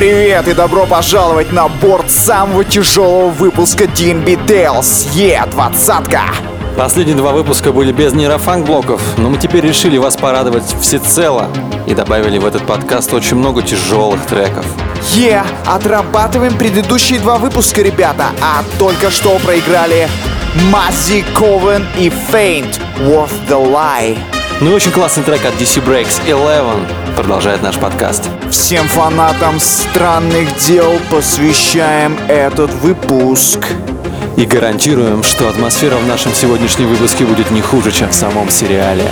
Привет и добро пожаловать на борт самого тяжелого выпуска DNB Tales Е-20. Последние два выпуска были без нейрофанк-блоков, но мы теперь решили вас порадовать всецело и добавили в этот подкаст очень много тяжелых треков. Е, отрабатываем предыдущие два выпуска, ребята, а только что проиграли Мази Ковен и Faint Worth the Lie. Ну и очень классный трек от DC Breaks Eleven продолжает наш подкаст. Всем фанатам странных дел посвящаем этот выпуск. И гарантируем, что атмосфера в нашем сегодняшнем выпуске будет не хуже, чем в самом сериале.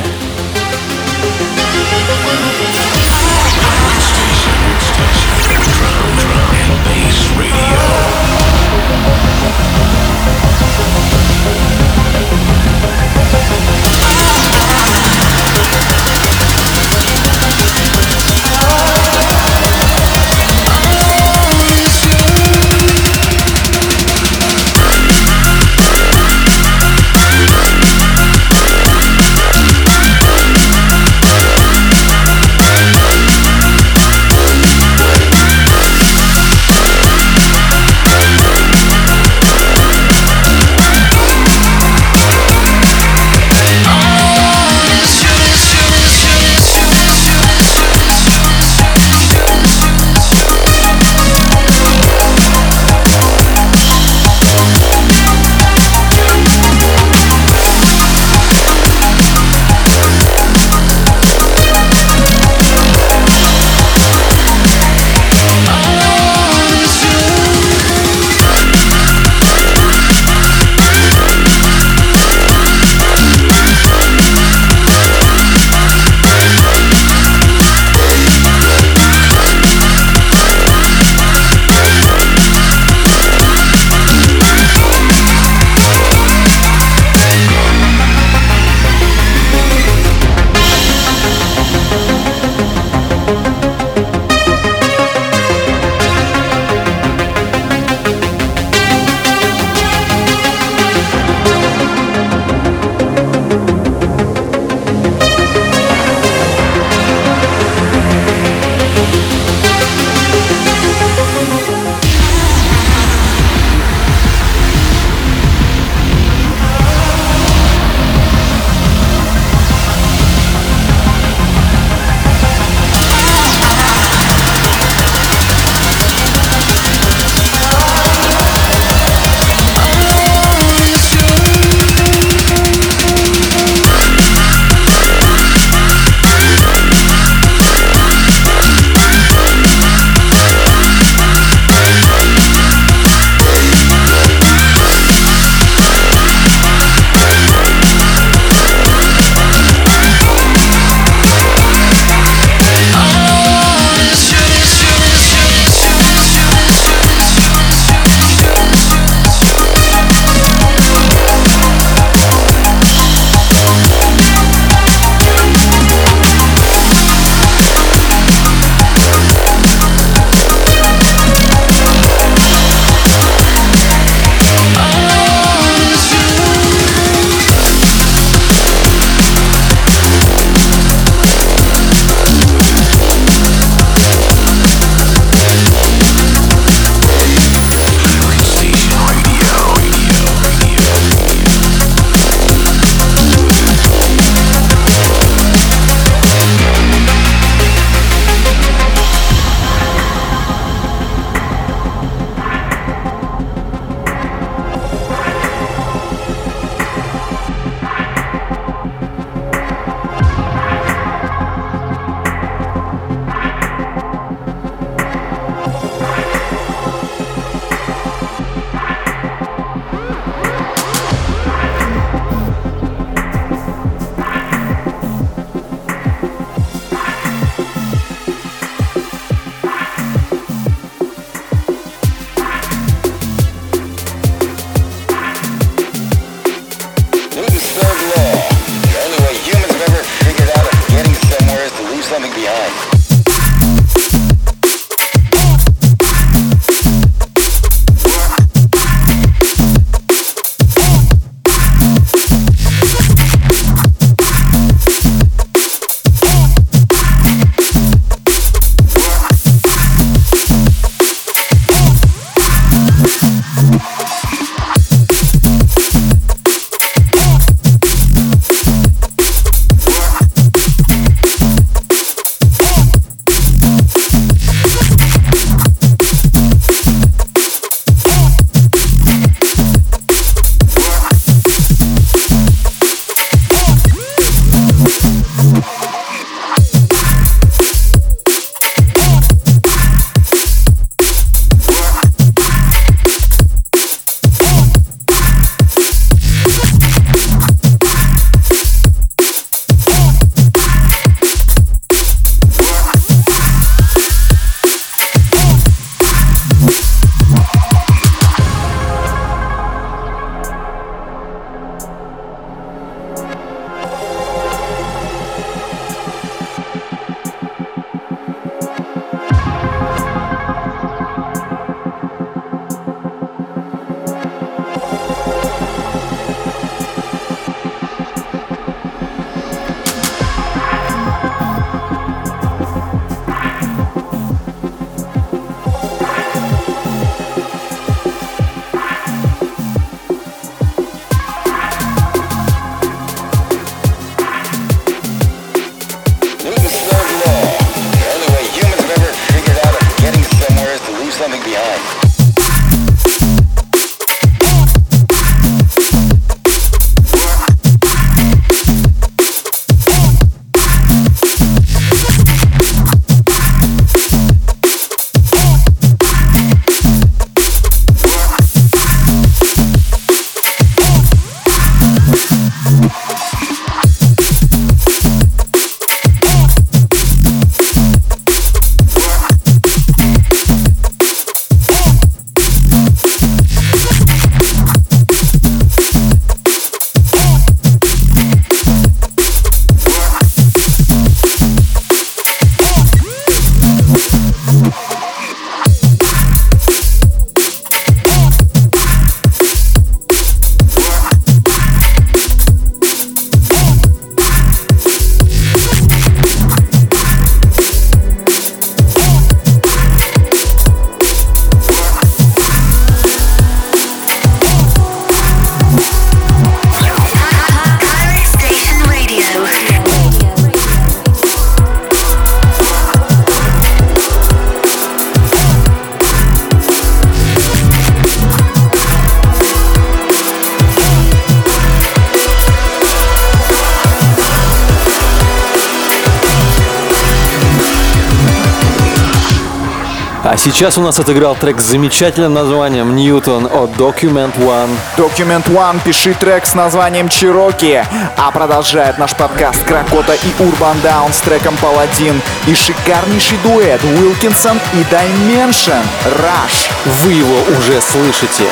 Сейчас у нас отыграл трек с замечательным названием «Ньютон» от Document One. Document One, пиши трек с названием «Чироки». А продолжает наш подкаст Кракота и Urban Down с треком «Паладин» и шикарнейший дуэт Уилкинсон и Dimension «Rush». Вы его уже слышите.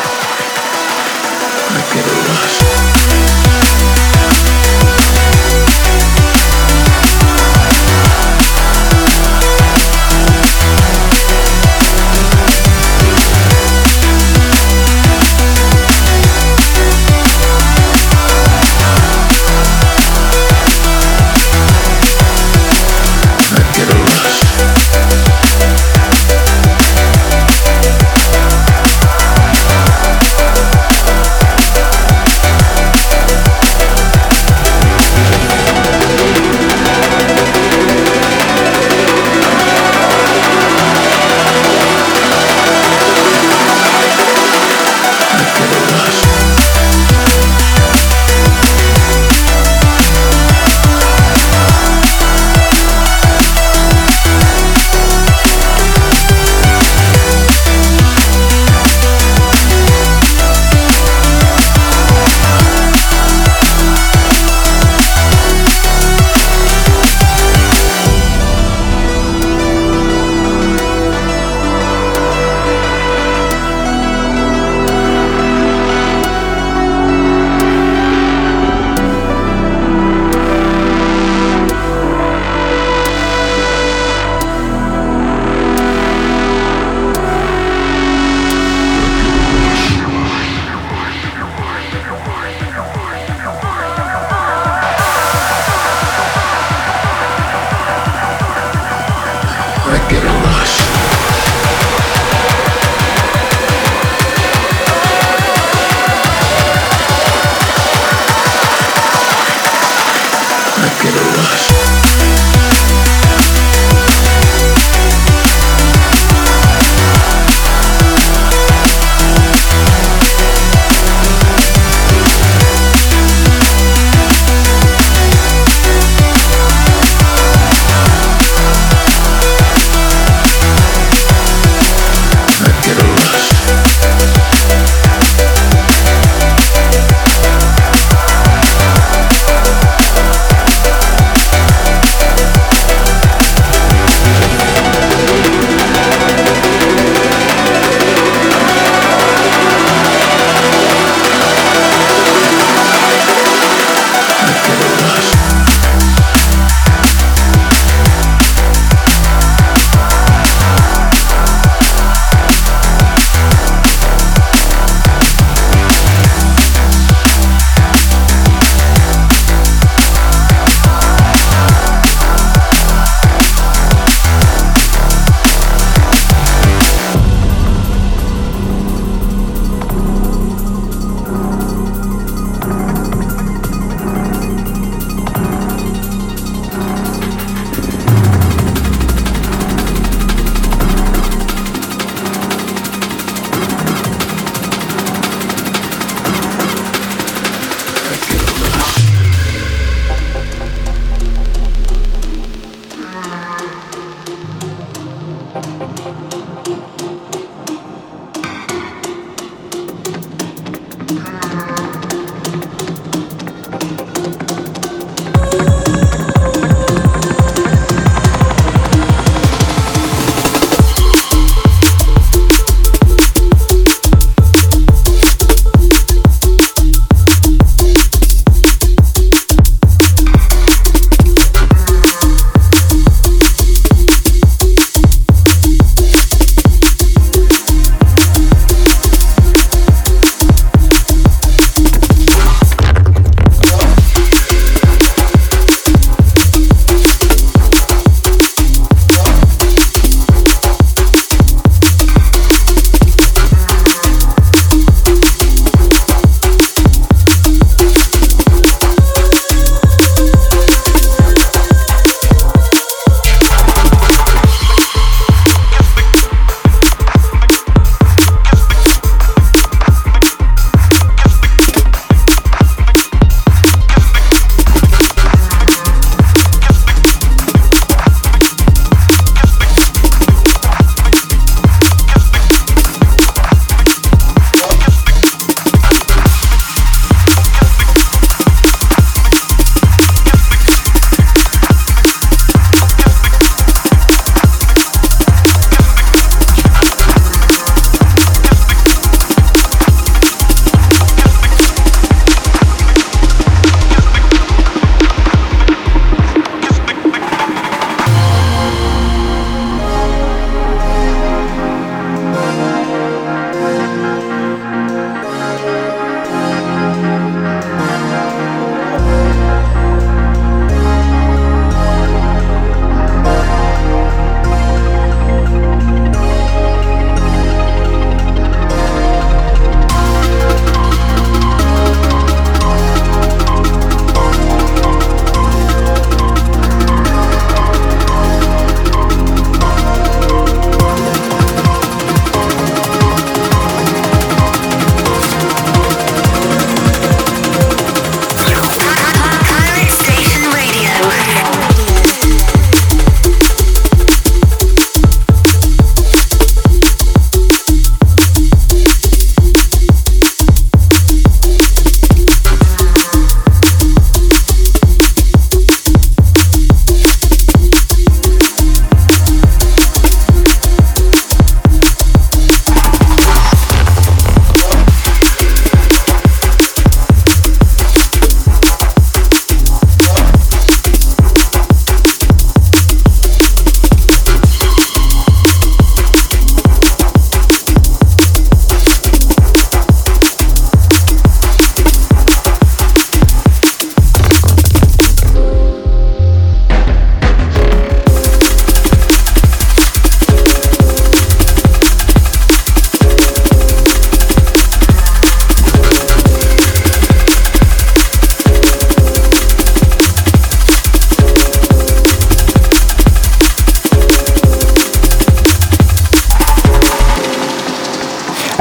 I get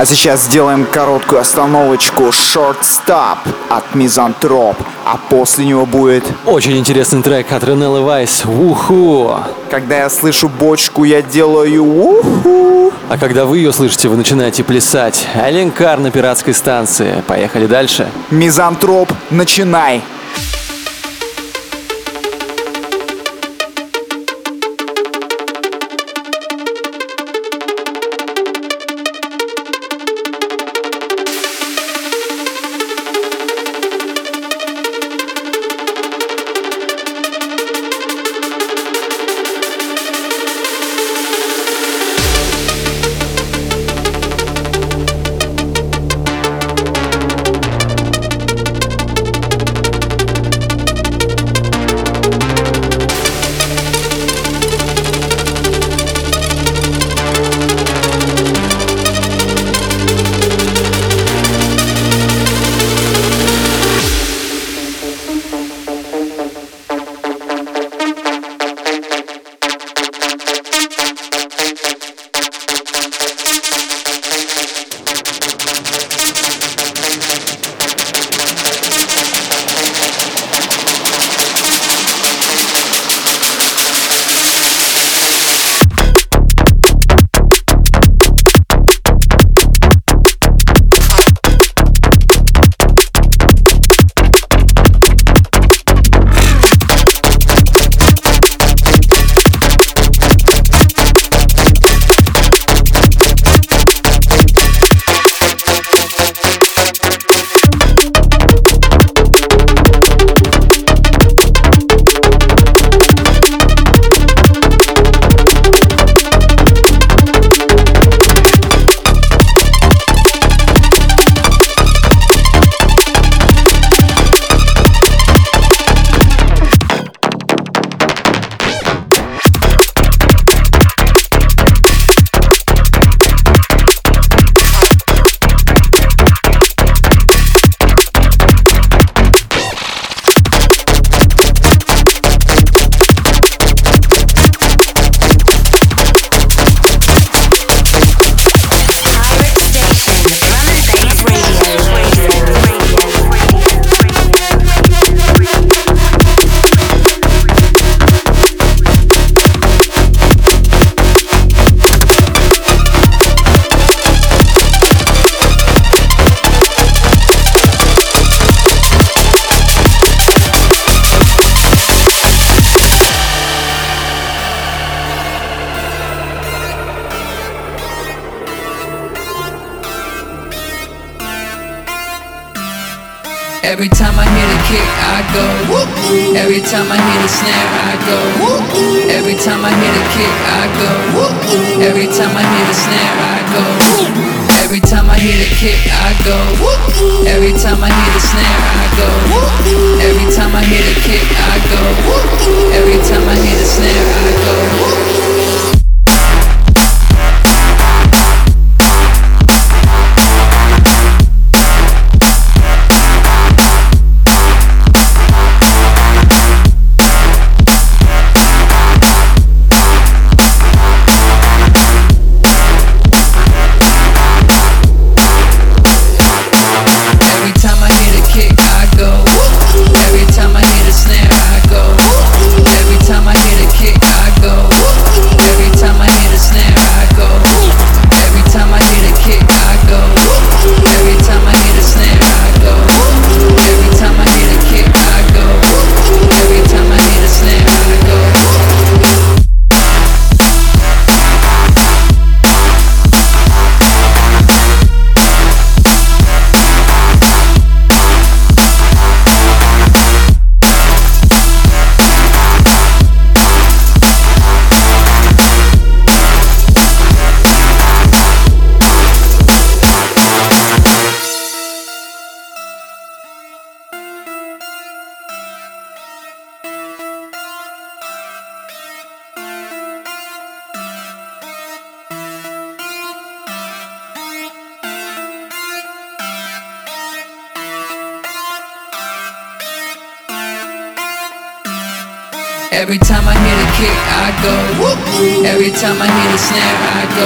А сейчас сделаем короткую остановочку Short Stop от Мизантроп, а после него будет... Очень интересный трек от Ренеллы Вайс «Уху». Когда я слышу бочку, я делаю уху. А когда вы ее слышите, вы начинаете плясать. Аленкар на пиратской станции. Поехали дальше. Мизантроп, начинай! Every time I hit a kick, I go. Every time I hit a snare, I go.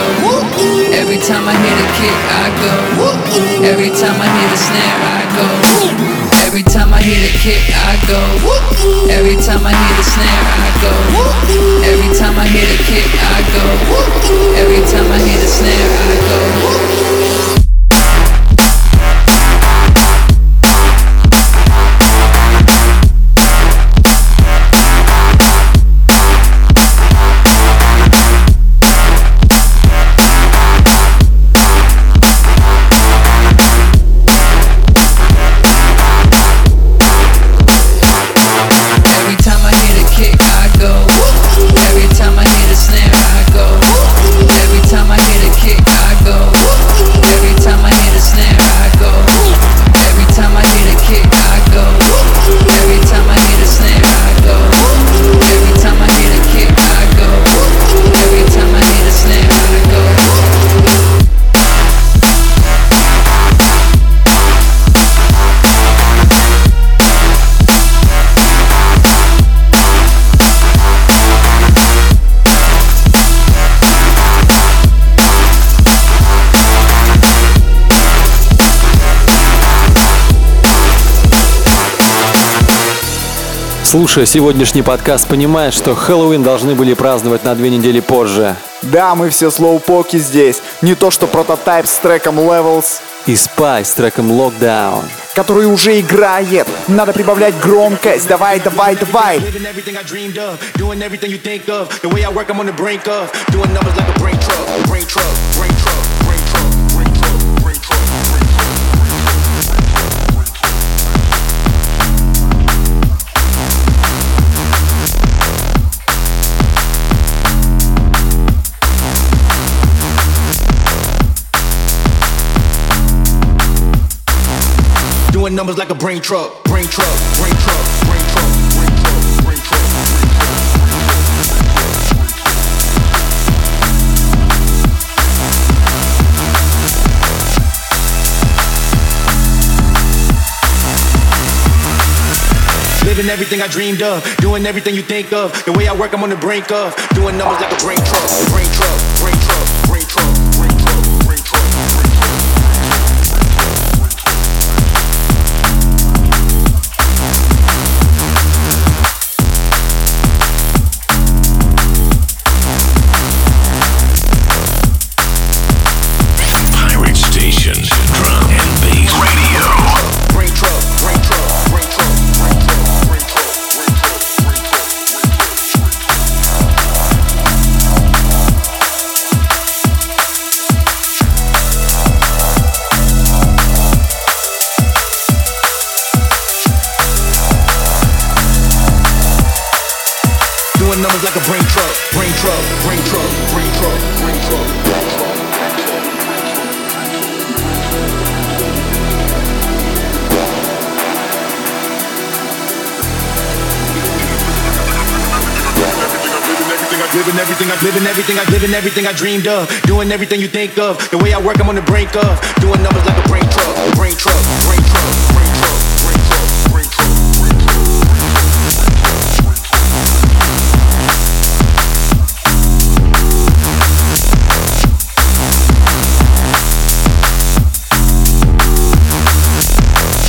Every time I hit a kick, I go. Every time I hit a snare, I go. Every time I hit a kick, I go. Every time I hit a snare, I go. Every time I hit a kick, I go. Every time I hit a snare, I go. Слушая сегодняшний подкаст, понимаешь, что Хэллоуин должны были праздновать на две недели позже. Да, мы все слоупоки здесь. Не то что прототайп с треком Levels, И Спай с треком Lockdown. который уже играет. Надо прибавлять громкость. Давай, давай, давай. Living everything I dreamed of, doing everything you think of. The way I work, I'm on the brink of doing numbers like a brain truck, brain truck, brain truck, Doing numbers like a brain truck, brain truck, brain truck, brain truck, brain truck, brain truck. Living everything I dreamed of, doing everything you think of. The way I work, I'm on the brink of doing numbers like a brain truck, brain truck, brain truck, everything I living everything I living everything I dreamed of, doing everything you think of. The way I work, I'm on the brink of doing numbers like a brain truck, brain truck, brain truck, brain truck, brain truck, brain truck, brain truck.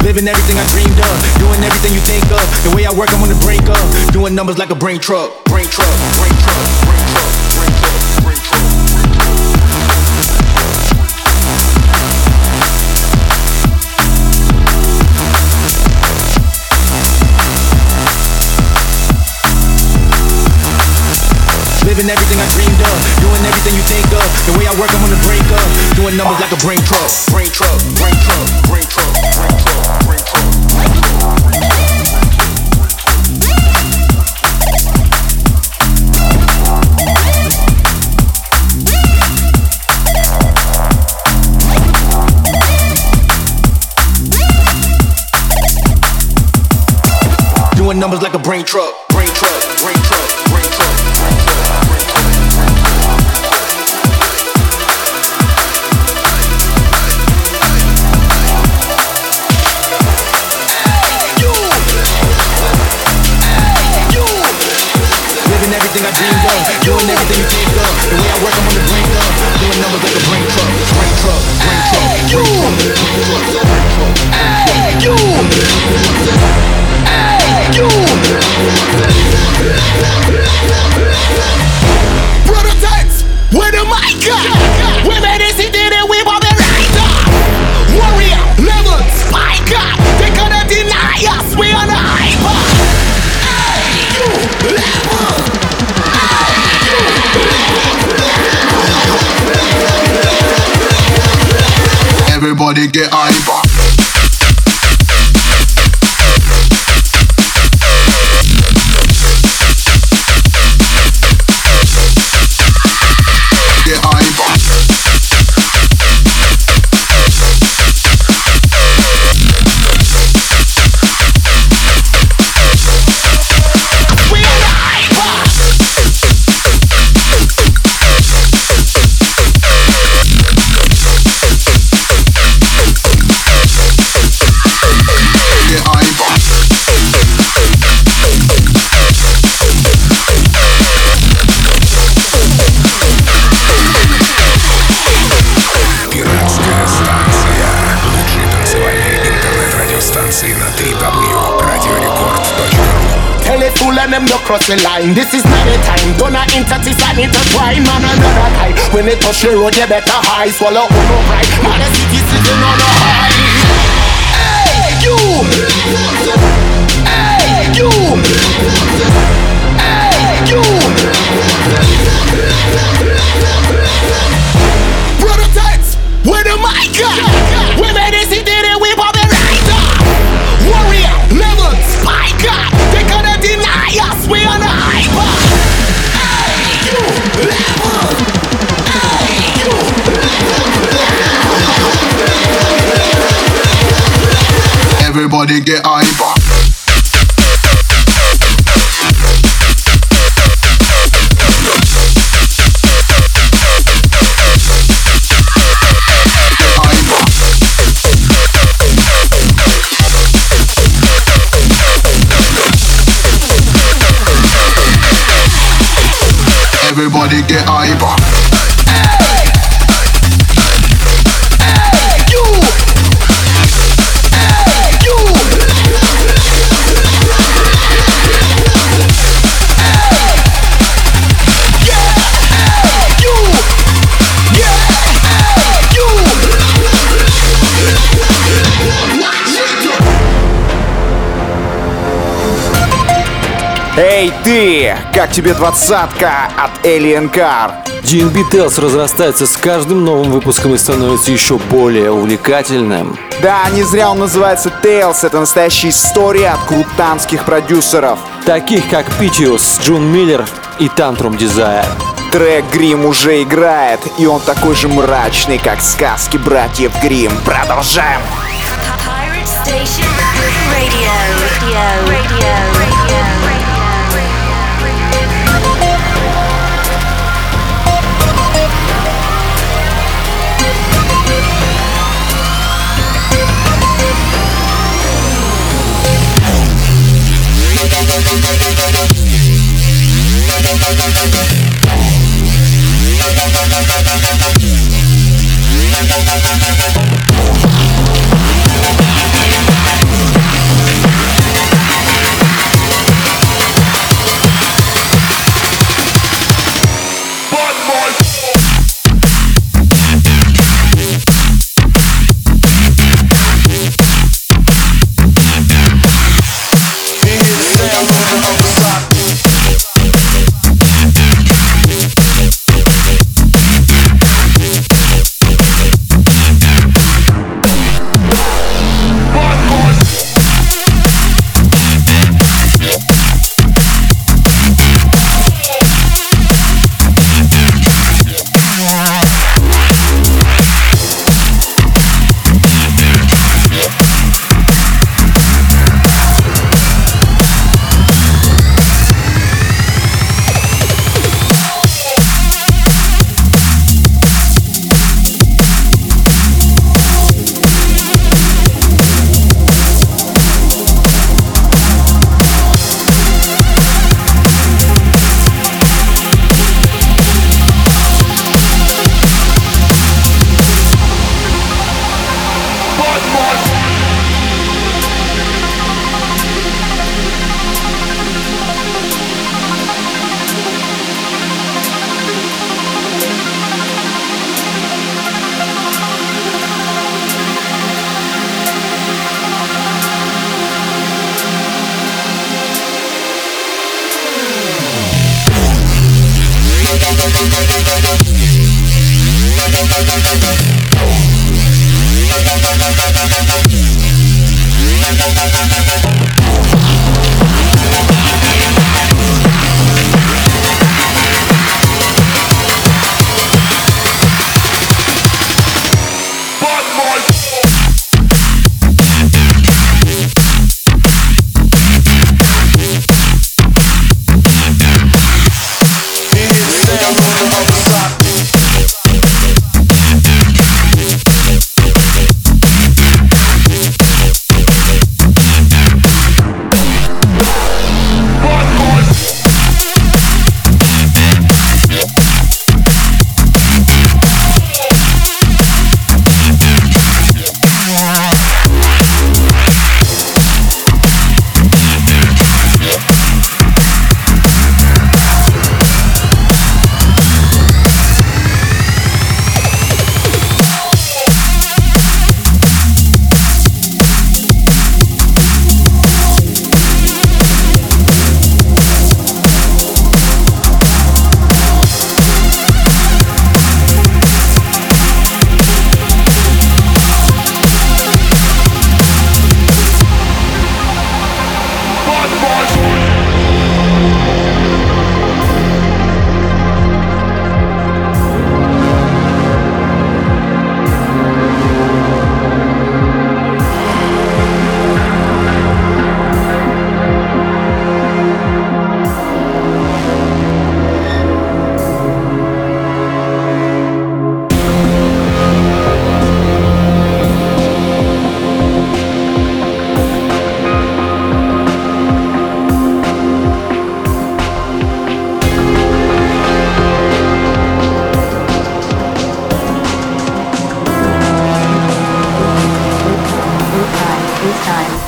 Living everything I dreamed of, doing everything you think of. The way I work, I'm on the brink of doing numbers like a brain truck, brain truck, brain truck, Living everything I dreamed of, doing everything you think of. The way I work, I'm on the brink of doing numbers like a brain truck, brain truck, brain truck, brain truck, brain truck, brain truck, brain truck, brain truck. Doing numbers like a brain truck, Doing everything you think of. The way I work, I'm on the brink of Doing numbers like a brain truck, brain truck, brain truck. Hey, you. Hey, you. Hey, you. Prototypes. Where the mic at? Where the get cross the line. This is not the time. Don't I intertis I need to try man another time. When they touch the road, you better high. Swallow on no pride. Man, the city sitting on a high. Hey, you. Hey, you. Hey, you. Prototypes. Where the mic at? Эй, ты! Как тебе двадцатка от Alien Car? DNB Tales разрастается с каждым новым выпуском и становится еще более увлекательным. Да, не зря он называется Tales. Это настоящая история от крутанских продюсеров. Таких как Piteous, Джун Миллер и Tantrum Desire. Трек Грим уже играет, и он такой же мрачный, как сказки братьев Грим. Продолжаем! Pirate Station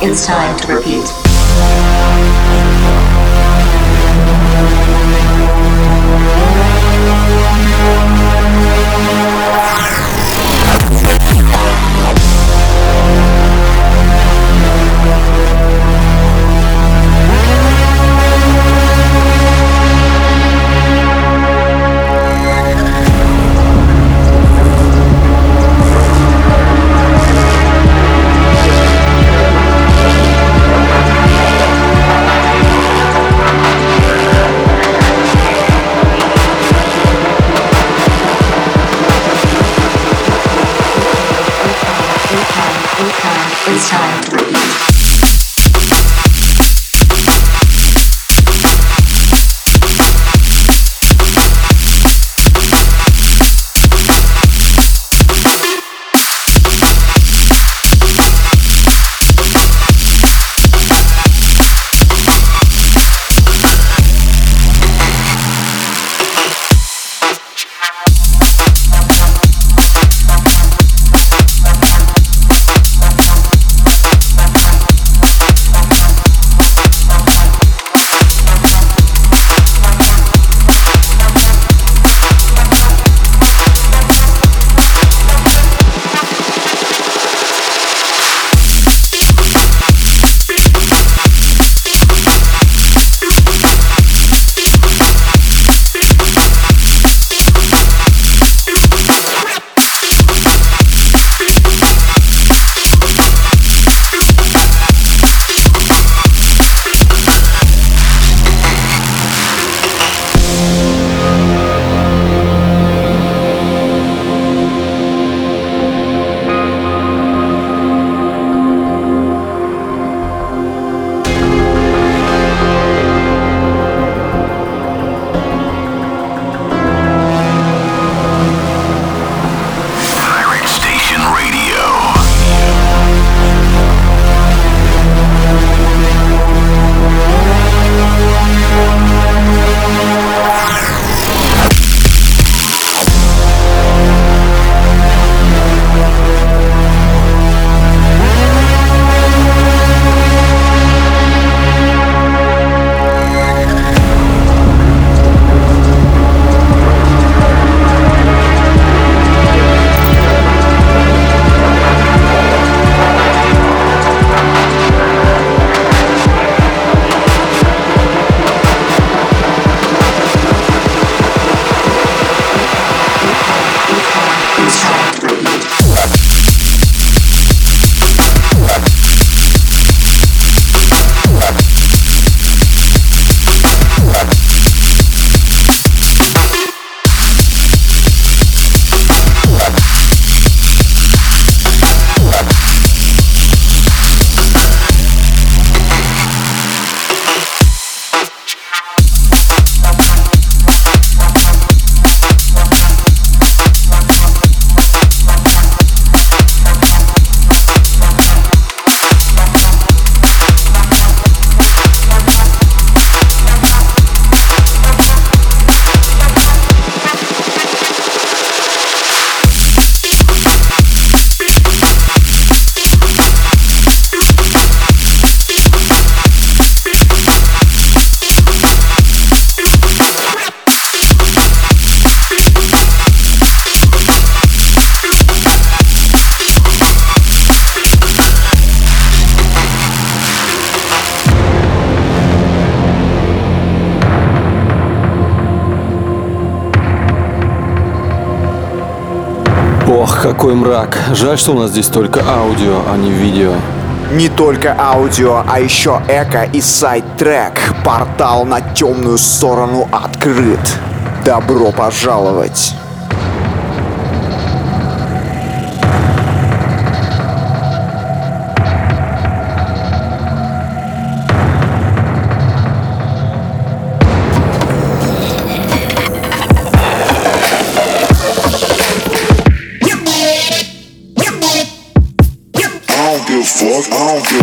It's time to repeat. Какой мрак. Жаль, что у нас здесь только аудио, а не видео. Не только аудио, а еще эко и сайт-трек. Портал на темную сторону открыт. Добро пожаловать. on, bitch.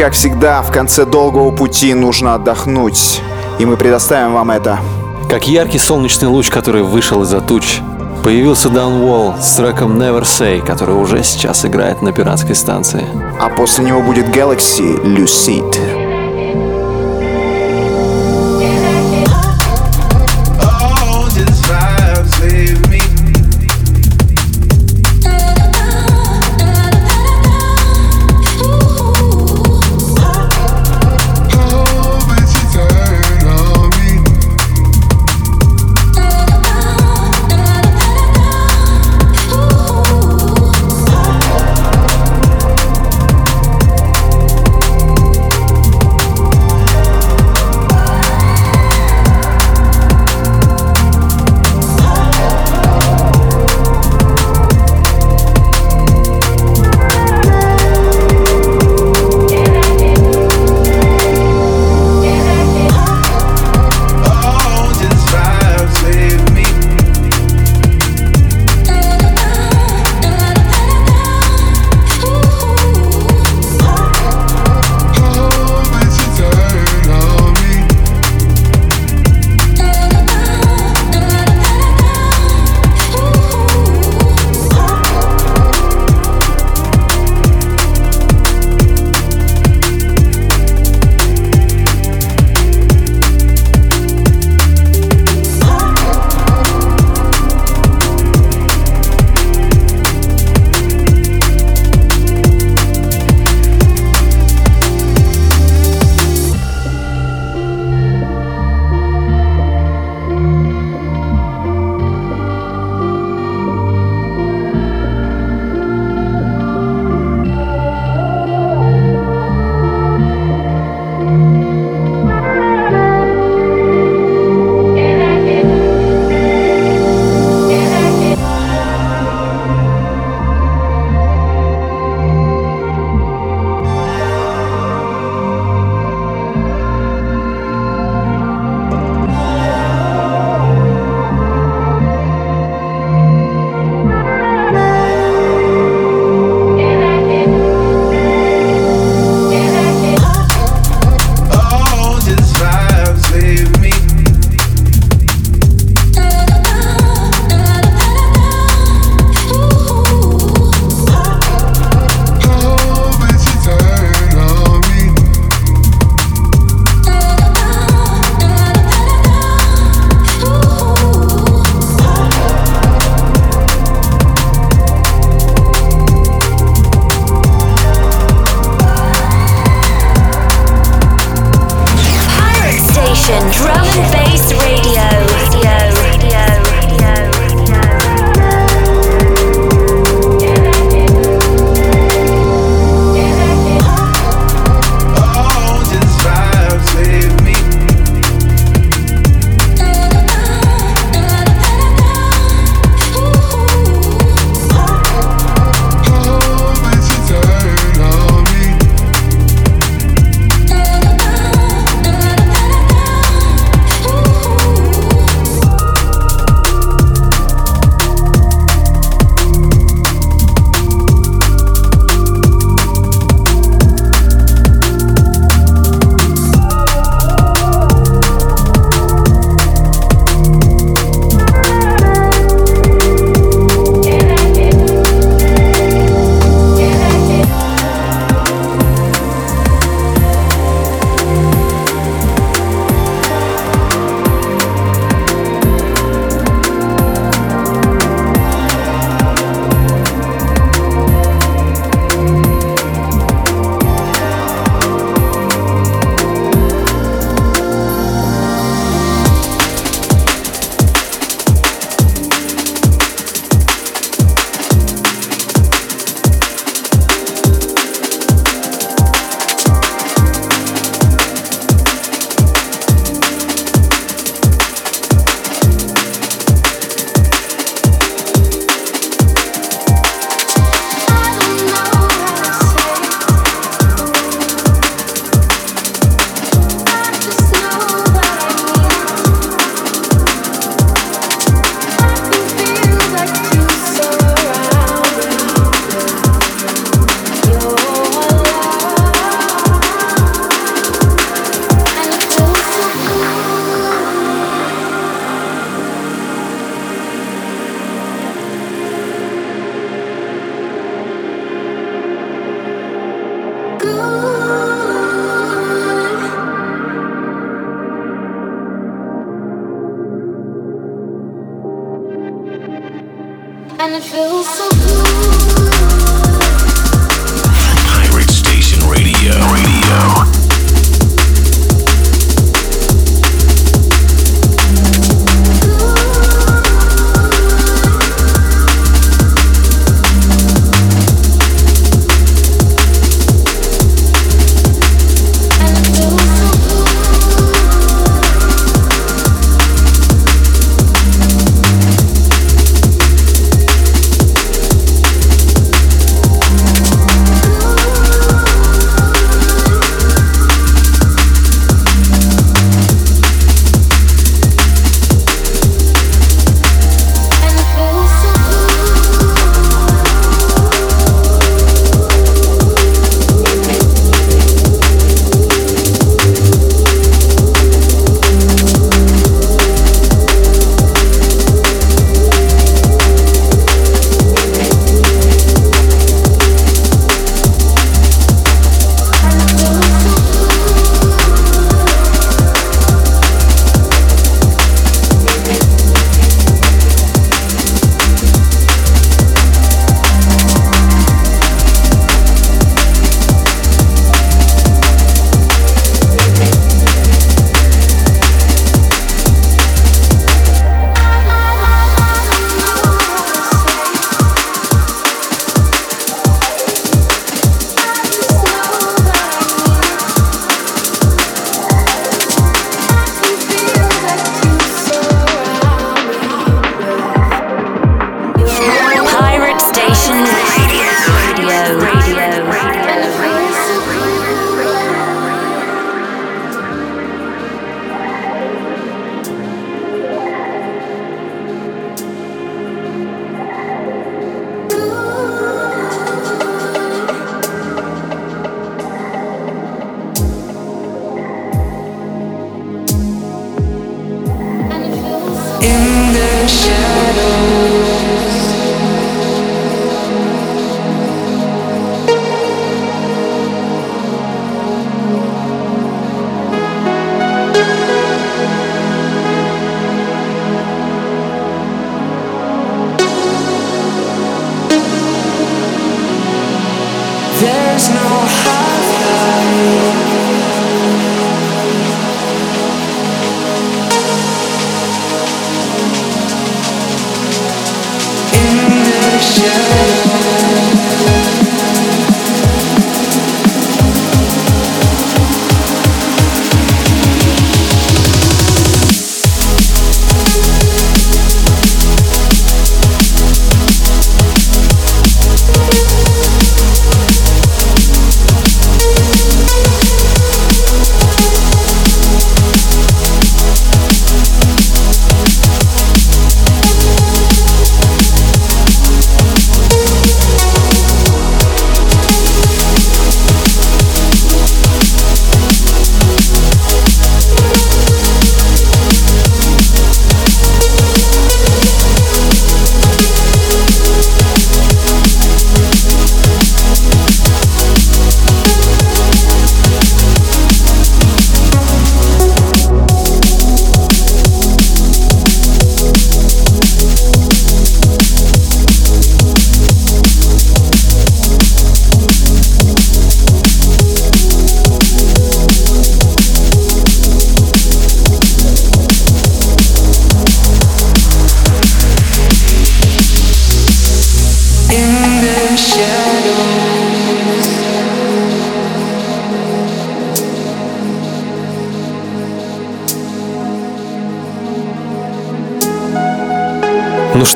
Как всегда, в конце долгого пути нужно отдохнуть. И мы предоставим вам это. Как яркий солнечный луч, который вышел из-за туч, появился Downwall с треком Never Say, который уже сейчас играет на пиратской станции. А после него будет Galaxy Lucid.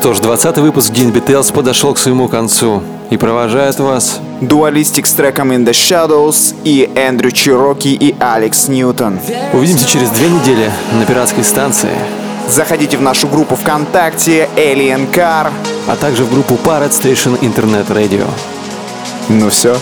Что ж, 20 выпуск Гинби Tales подошел к своему концу и провожает вас Дуалистик с треком In The Shadows и Эндрю Чироки и Алекс Ньютон. Увидимся через две недели на пиратской станции, Заходите в нашу группу ВКонтакте Alien Car. а также в группу Pirate Station Internet Radio. Ну все,